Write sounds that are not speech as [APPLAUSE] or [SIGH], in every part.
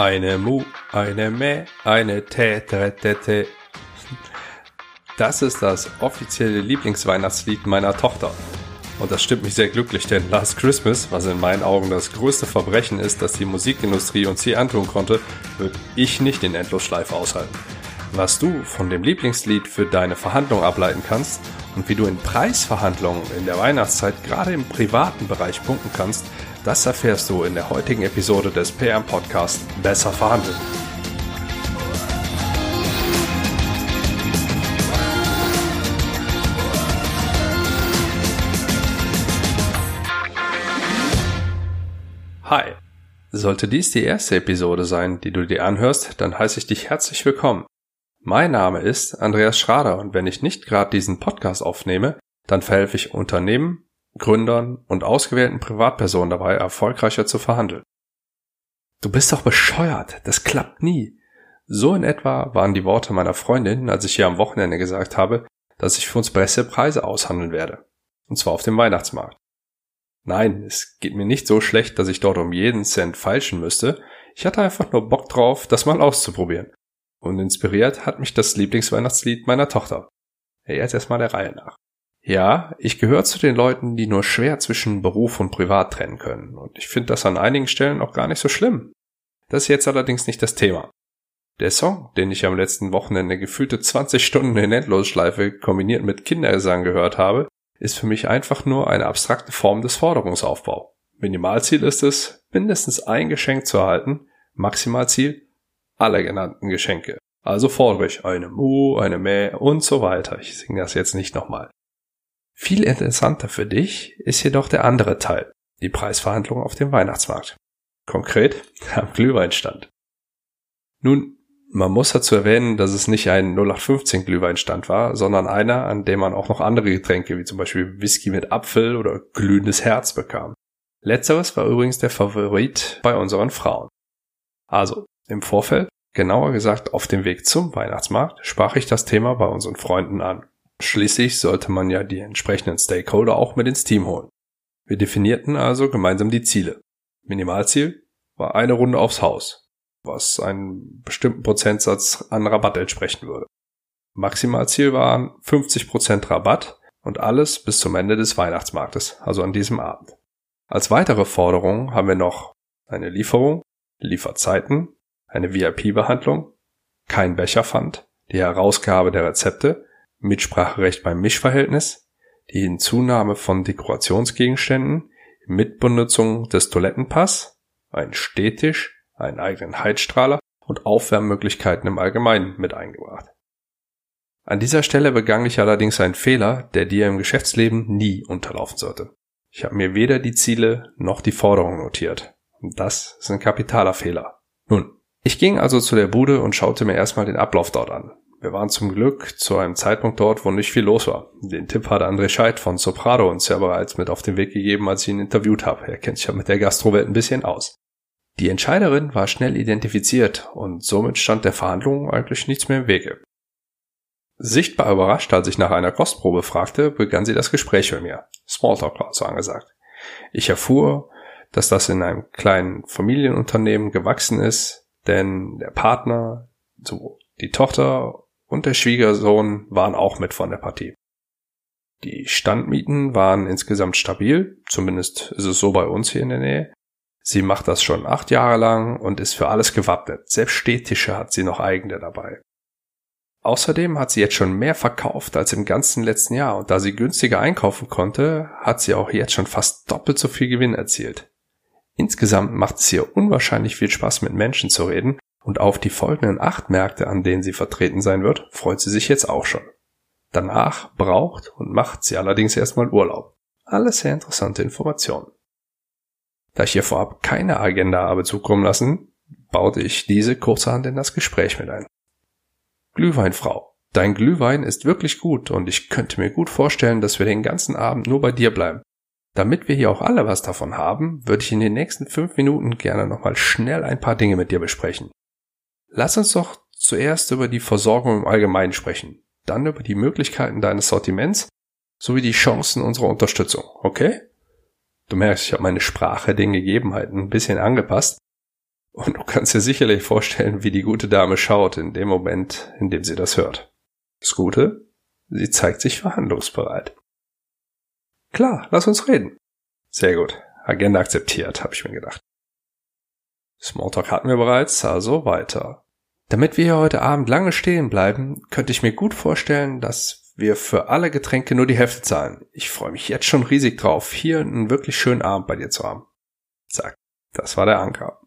Eine Mu, eine Mä, eine Tä, Tä, Tä, Tä. Das ist das offizielle Lieblingsweihnachtslied meiner Tochter. Und das stimmt mich sehr glücklich, denn Last Christmas, was in meinen Augen das größte Verbrechen ist, das die Musikindustrie uns je antun konnte, wird ich nicht in Endlosschleife aushalten. Was du von dem Lieblingslied für deine Verhandlung ableiten kannst und wie du in Preisverhandlungen in der Weihnachtszeit gerade im privaten Bereich punkten kannst, das erfährst du in der heutigen Episode des PM Podcast Besser verhandeln. Hi. Sollte dies die erste Episode sein, die du dir anhörst, dann heiße ich dich herzlich willkommen. Mein Name ist Andreas Schrader und wenn ich nicht gerade diesen Podcast aufnehme, dann verhelfe ich Unternehmen, Gründern und ausgewählten Privatpersonen dabei, erfolgreicher zu verhandeln. Du bist doch bescheuert, das klappt nie. So in etwa waren die Worte meiner Freundin, als ich ihr am Wochenende gesagt habe, dass ich für uns bessere Preise aushandeln werde. Und zwar auf dem Weihnachtsmarkt. Nein, es geht mir nicht so schlecht, dass ich dort um jeden Cent falschen müsste. Ich hatte einfach nur Bock drauf, das mal auszuprobieren. Und inspiriert hat mich das Lieblingsweihnachtslied meiner Tochter. Jetzt erstmal der Reihe nach. Ja, ich gehöre zu den Leuten, die nur schwer zwischen Beruf und Privat trennen können. Und ich finde das an einigen Stellen auch gar nicht so schlimm. Das ist jetzt allerdings nicht das Thema. Der Song, den ich am letzten Wochenende gefühlte 20 Stunden in Endlosschleife kombiniert mit Kindergesang gehört habe, ist für mich einfach nur eine abstrakte Form des Forderungsaufbau. Minimalziel ist es, mindestens ein Geschenk zu erhalten, Maximalziel alle genannten Geschenke. Also fordere ich eine Mu, eine Mäh und so weiter. Ich singe das jetzt nicht nochmal. Viel interessanter für dich ist jedoch der andere Teil, die Preisverhandlungen auf dem Weihnachtsmarkt. Konkret [LAUGHS] am Glühweinstand. Nun, man muss dazu erwähnen, dass es nicht ein 0815 Glühweinstand war, sondern einer, an dem man auch noch andere Getränke wie zum Beispiel Whisky mit Apfel oder glühendes Herz bekam. Letzteres war übrigens der Favorit bei unseren Frauen. Also, im Vorfeld, genauer gesagt auf dem Weg zum Weihnachtsmarkt, sprach ich das Thema bei unseren Freunden an. Schließlich sollte man ja die entsprechenden Stakeholder auch mit ins Team holen. Wir definierten also gemeinsam die Ziele. Minimalziel war eine Runde aufs Haus, was einen bestimmten Prozentsatz an Rabatt entsprechen würde. Maximalziel waren 50% Rabatt und alles bis zum Ende des Weihnachtsmarktes, also an diesem Abend. Als weitere Forderung haben wir noch eine Lieferung, Lieferzeiten, eine VIP-Behandlung, kein Becherpfand, die Herausgabe der Rezepte Mitspracherecht beim Mischverhältnis, die Hinzunahme von Dekorationsgegenständen, Mitbenutzung des Toilettenpass, ein Stehtisch, einen eigenen Heizstrahler und Aufwärmmöglichkeiten im Allgemeinen mit eingebracht. An dieser Stelle begann ich allerdings einen Fehler, der dir im Geschäftsleben nie unterlaufen sollte. Ich habe mir weder die Ziele noch die Forderungen notiert. Und das ist ein kapitaler Fehler. Nun, ich ging also zu der Bude und schaute mir erstmal den Ablauf dort an. Wir waren zum Glück zu einem Zeitpunkt dort, wo nicht viel los war. Den Tipp hat André Scheid von Soprado uns ja bereits mit auf den Weg gegeben, als ich ihn interviewt habe. Er kennt sich ja mit der Gastrowelt ein bisschen aus. Die Entscheiderin war schnell identifiziert und somit stand der Verhandlung eigentlich nichts mehr im Wege. Sichtbar überrascht, als ich nach einer Kostprobe fragte, begann sie das Gespräch bei mir. Smalltalk war so angesagt. Ich erfuhr, dass das in einem kleinen Familienunternehmen gewachsen ist, denn der Partner, so die Tochter und der Schwiegersohn waren auch mit von der Partie. Die Standmieten waren insgesamt stabil, zumindest ist es so bei uns hier in der Nähe. Sie macht das schon acht Jahre lang und ist für alles gewappnet. Selbst Stehtische hat sie noch eigene dabei. Außerdem hat sie jetzt schon mehr verkauft als im ganzen letzten Jahr und da sie günstiger einkaufen konnte, hat sie auch jetzt schon fast doppelt so viel Gewinn erzielt. Insgesamt macht es ihr unwahrscheinlich viel Spaß mit Menschen zu reden und auf die folgenden acht Märkte, an denen sie vertreten sein wird, freut sie sich jetzt auch schon. Danach braucht und macht sie allerdings erstmal Urlaub. Alles sehr interessante Informationen. Da ich ihr vorab keine Agenda habe zukommen lassen, baute ich diese kurzerhand in das Gespräch mit ein. Glühweinfrau, dein Glühwein ist wirklich gut und ich könnte mir gut vorstellen, dass wir den ganzen Abend nur bei dir bleiben. Damit wir hier auch alle was davon haben, würde ich in den nächsten fünf Minuten gerne nochmal schnell ein paar Dinge mit dir besprechen. Lass uns doch zuerst über die Versorgung im Allgemeinen sprechen, dann über die Möglichkeiten deines Sortiments sowie die Chancen unserer Unterstützung, okay? Du merkst, ich habe meine Sprache den Gegebenheiten ein bisschen angepasst. Und du kannst dir sicherlich vorstellen, wie die gute Dame schaut in dem Moment, in dem sie das hört. Das Gute, sie zeigt sich verhandlungsbereit. Klar, lass uns reden. Sehr gut. Agenda akzeptiert, habe ich mir gedacht. Smalltalk hatten wir bereits, also weiter. Damit wir hier heute Abend lange stehen bleiben, könnte ich mir gut vorstellen, dass wir für alle Getränke nur die Hälfte zahlen. Ich freue mich jetzt schon riesig drauf, hier einen wirklich schönen Abend bei dir zu haben. Zack, das war der Anker.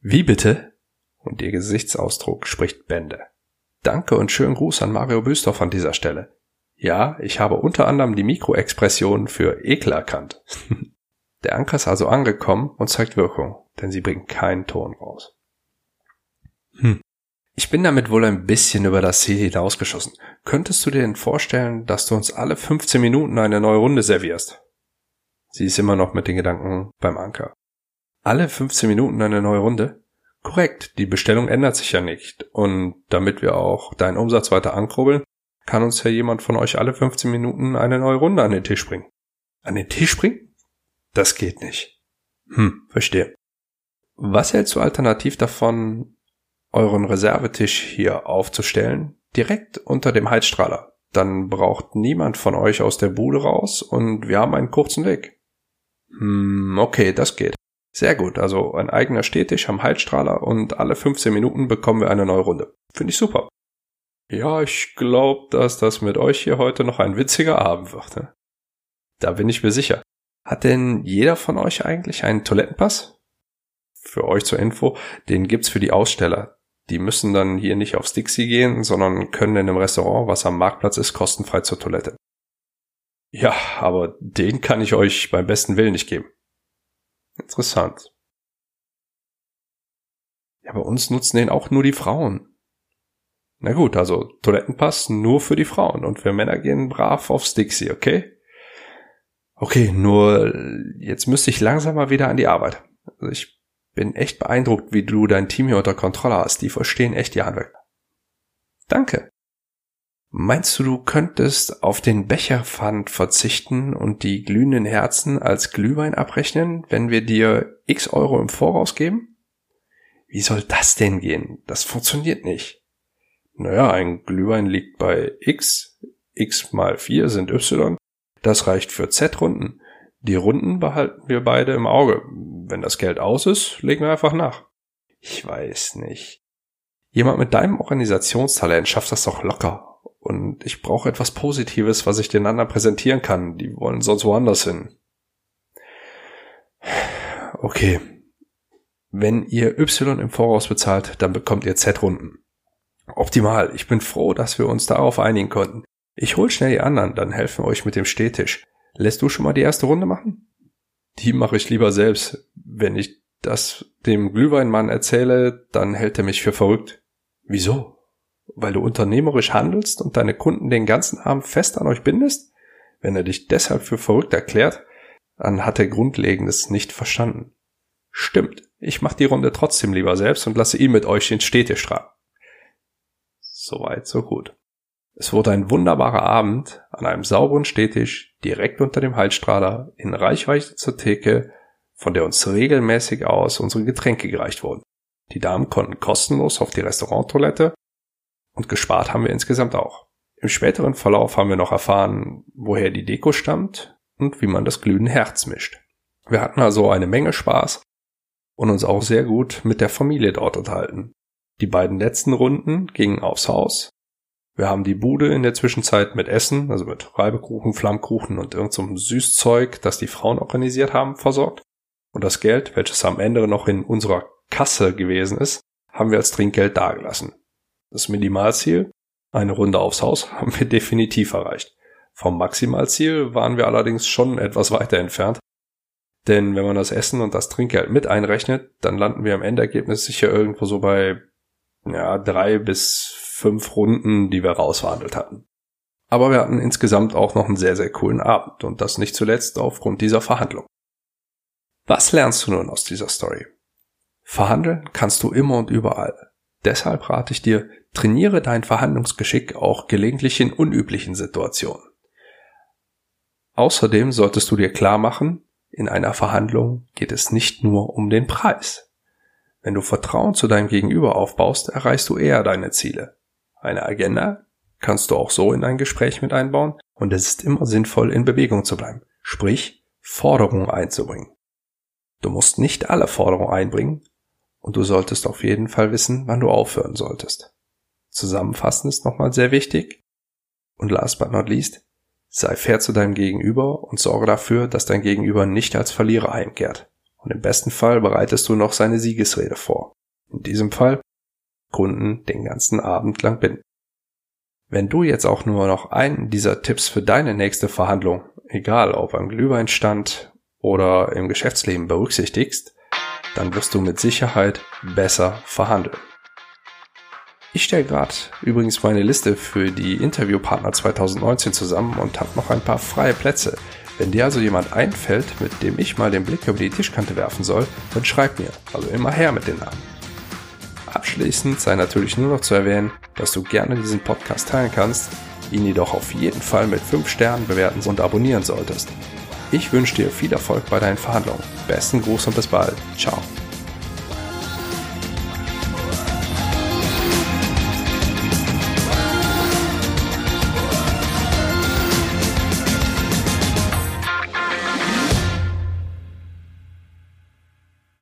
Wie bitte? Und ihr Gesichtsausdruck spricht Bände. Danke und schönen Gruß an Mario Büstorf an dieser Stelle. Ja, ich habe unter anderem die Mikroexpression für Ekel erkannt. [LAUGHS] Der Anker ist also angekommen und zeigt Wirkung, denn sie bringt keinen Ton raus. Hm. Ich bin damit wohl ein bisschen über das Ziel hinausgeschossen. Könntest du dir denn vorstellen, dass du uns alle 15 Minuten eine neue Runde servierst? Sie ist immer noch mit den Gedanken beim Anker. Alle 15 Minuten eine neue Runde? Korrekt, die Bestellung ändert sich ja nicht. Und damit wir auch deinen Umsatz weiter ankurbeln, kann uns ja jemand von euch alle 15 Minuten eine neue Runde an den Tisch bringen. An den Tisch bringen? Das geht nicht. Hm, verstehe. Was hältst du alternativ davon, euren Reservetisch hier aufzustellen, direkt unter dem Heizstrahler? Dann braucht niemand von euch aus der Bude raus und wir haben einen kurzen Weg. Hm, okay, das geht. Sehr gut, also ein eigener Stehtisch am Heizstrahler und alle 15 Minuten bekommen wir eine neue Runde. Finde ich super. Ja, ich glaube, dass das mit euch hier heute noch ein witziger Abend wird. Ne? Da bin ich mir sicher. Hat denn jeder von euch eigentlich einen Toilettenpass? Für euch zur Info, den gibt's für die Aussteller. Die müssen dann hier nicht aufs Dixie gehen, sondern können in einem Restaurant, was am Marktplatz ist, kostenfrei zur Toilette. Ja, aber den kann ich euch beim besten Willen nicht geben. Interessant. Ja, bei uns nutzen den auch nur die Frauen. Na gut, also Toilettenpass nur für die Frauen und wir Männer gehen brav aufs Dixie, okay? Okay, nur jetzt müsste ich langsam mal wieder an die Arbeit. Also ich bin echt beeindruckt, wie du dein Team hier unter Kontrolle hast. Die verstehen echt ihr Handwerk. Danke. Meinst du, du könntest auf den Becherpfand verzichten und die glühenden Herzen als Glühwein abrechnen, wenn wir dir x Euro im Voraus geben? Wie soll das denn gehen? Das funktioniert nicht. Naja, ein Glühwein liegt bei x, x mal 4 sind y, das reicht für z-Runden. Die Runden behalten wir beide im Auge. Wenn das Geld aus ist, legen wir einfach nach. Ich weiß nicht. Jemand mit deinem Organisationstalent schafft das doch locker. Und ich brauche etwas Positives, was ich den anderen präsentieren kann. Die wollen sonst woanders hin. Okay. Wenn ihr Y im Voraus bezahlt, dann bekommt ihr Z-Runden. Optimal. Ich bin froh, dass wir uns darauf einigen konnten. Ich hol schnell die anderen, dann helfen wir euch mit dem Stehtisch. Lässt du schon mal die erste Runde machen? Die mache ich lieber selbst. Wenn ich das dem Glühweinmann erzähle, dann hält er mich für verrückt. Wieso? weil du unternehmerisch handelst und deine Kunden den ganzen Abend fest an euch bindest? Wenn er dich deshalb für verrückt erklärt, dann hat er Grundlegendes nicht verstanden. Stimmt, ich mach die Runde trotzdem lieber selbst und lasse ihn mit euch den Städtisch tragen. Soweit, so gut. Es wurde ein wunderbarer Abend an einem sauberen Städtisch direkt unter dem Heizstrahler in Reichweite zur Theke, von der uns regelmäßig aus unsere Getränke gereicht wurden. Die Damen konnten kostenlos auf die Restauranttoilette und gespart haben wir insgesamt auch. Im späteren Verlauf haben wir noch erfahren, woher die Deko stammt und wie man das glühende Herz mischt. Wir hatten also eine Menge Spaß und uns auch sehr gut mit der Familie dort unterhalten. Die beiden letzten Runden gingen aufs Haus. Wir haben die Bude in der Zwischenzeit mit Essen, also mit Reibekuchen, Flammkuchen und irgendeinem so Süßzeug, das die Frauen organisiert haben, versorgt. Und das Geld, welches am Ende noch in unserer Kasse gewesen ist, haben wir als Trinkgeld dagelassen. Das Minimalziel, eine Runde aufs Haus, [LAUGHS] haben wir definitiv erreicht. Vom Maximalziel waren wir allerdings schon etwas weiter entfernt. Denn wenn man das Essen und das Trinkgeld mit einrechnet, dann landen wir im Endergebnis sicher irgendwo so bei ja, drei bis fünf Runden, die wir rausverhandelt hatten. Aber wir hatten insgesamt auch noch einen sehr, sehr coolen Abend und das nicht zuletzt aufgrund dieser Verhandlung. Was lernst du nun aus dieser Story? Verhandeln kannst du immer und überall. Deshalb rate ich dir, Trainiere dein Verhandlungsgeschick auch gelegentlich in unüblichen Situationen. Außerdem solltest du dir klar machen, in einer Verhandlung geht es nicht nur um den Preis. Wenn du Vertrauen zu deinem Gegenüber aufbaust, erreichst du eher deine Ziele. Eine Agenda kannst du auch so in ein Gespräch mit einbauen und es ist immer sinnvoll, in Bewegung zu bleiben, sprich Forderungen einzubringen. Du musst nicht alle Forderungen einbringen und du solltest auf jeden Fall wissen, wann du aufhören solltest. Zusammenfassen ist nochmal sehr wichtig. Und last but not least, sei fair zu deinem Gegenüber und sorge dafür, dass dein Gegenüber nicht als Verlierer heimkehrt und im besten Fall bereitest du noch seine Siegesrede vor. In diesem Fall Kunden den ganzen Abend lang binden. Wenn du jetzt auch nur noch einen dieser Tipps für deine nächste Verhandlung, egal ob am Glühweinstand oder im Geschäftsleben berücksichtigst, dann wirst du mit Sicherheit besser verhandeln. Ich stelle gerade übrigens meine Liste für die Interviewpartner 2019 zusammen und habe noch ein paar freie Plätze. Wenn dir also jemand einfällt, mit dem ich mal den Blick über die Tischkante werfen soll, dann schreib mir. Also immer her mit den Namen. Abschließend sei natürlich nur noch zu erwähnen, dass du gerne diesen Podcast teilen kannst, ihn jedoch auf jeden Fall mit 5 Sternen bewerten und abonnieren solltest. Ich wünsche dir viel Erfolg bei deinen Verhandlungen. Besten Gruß und bis bald. Ciao.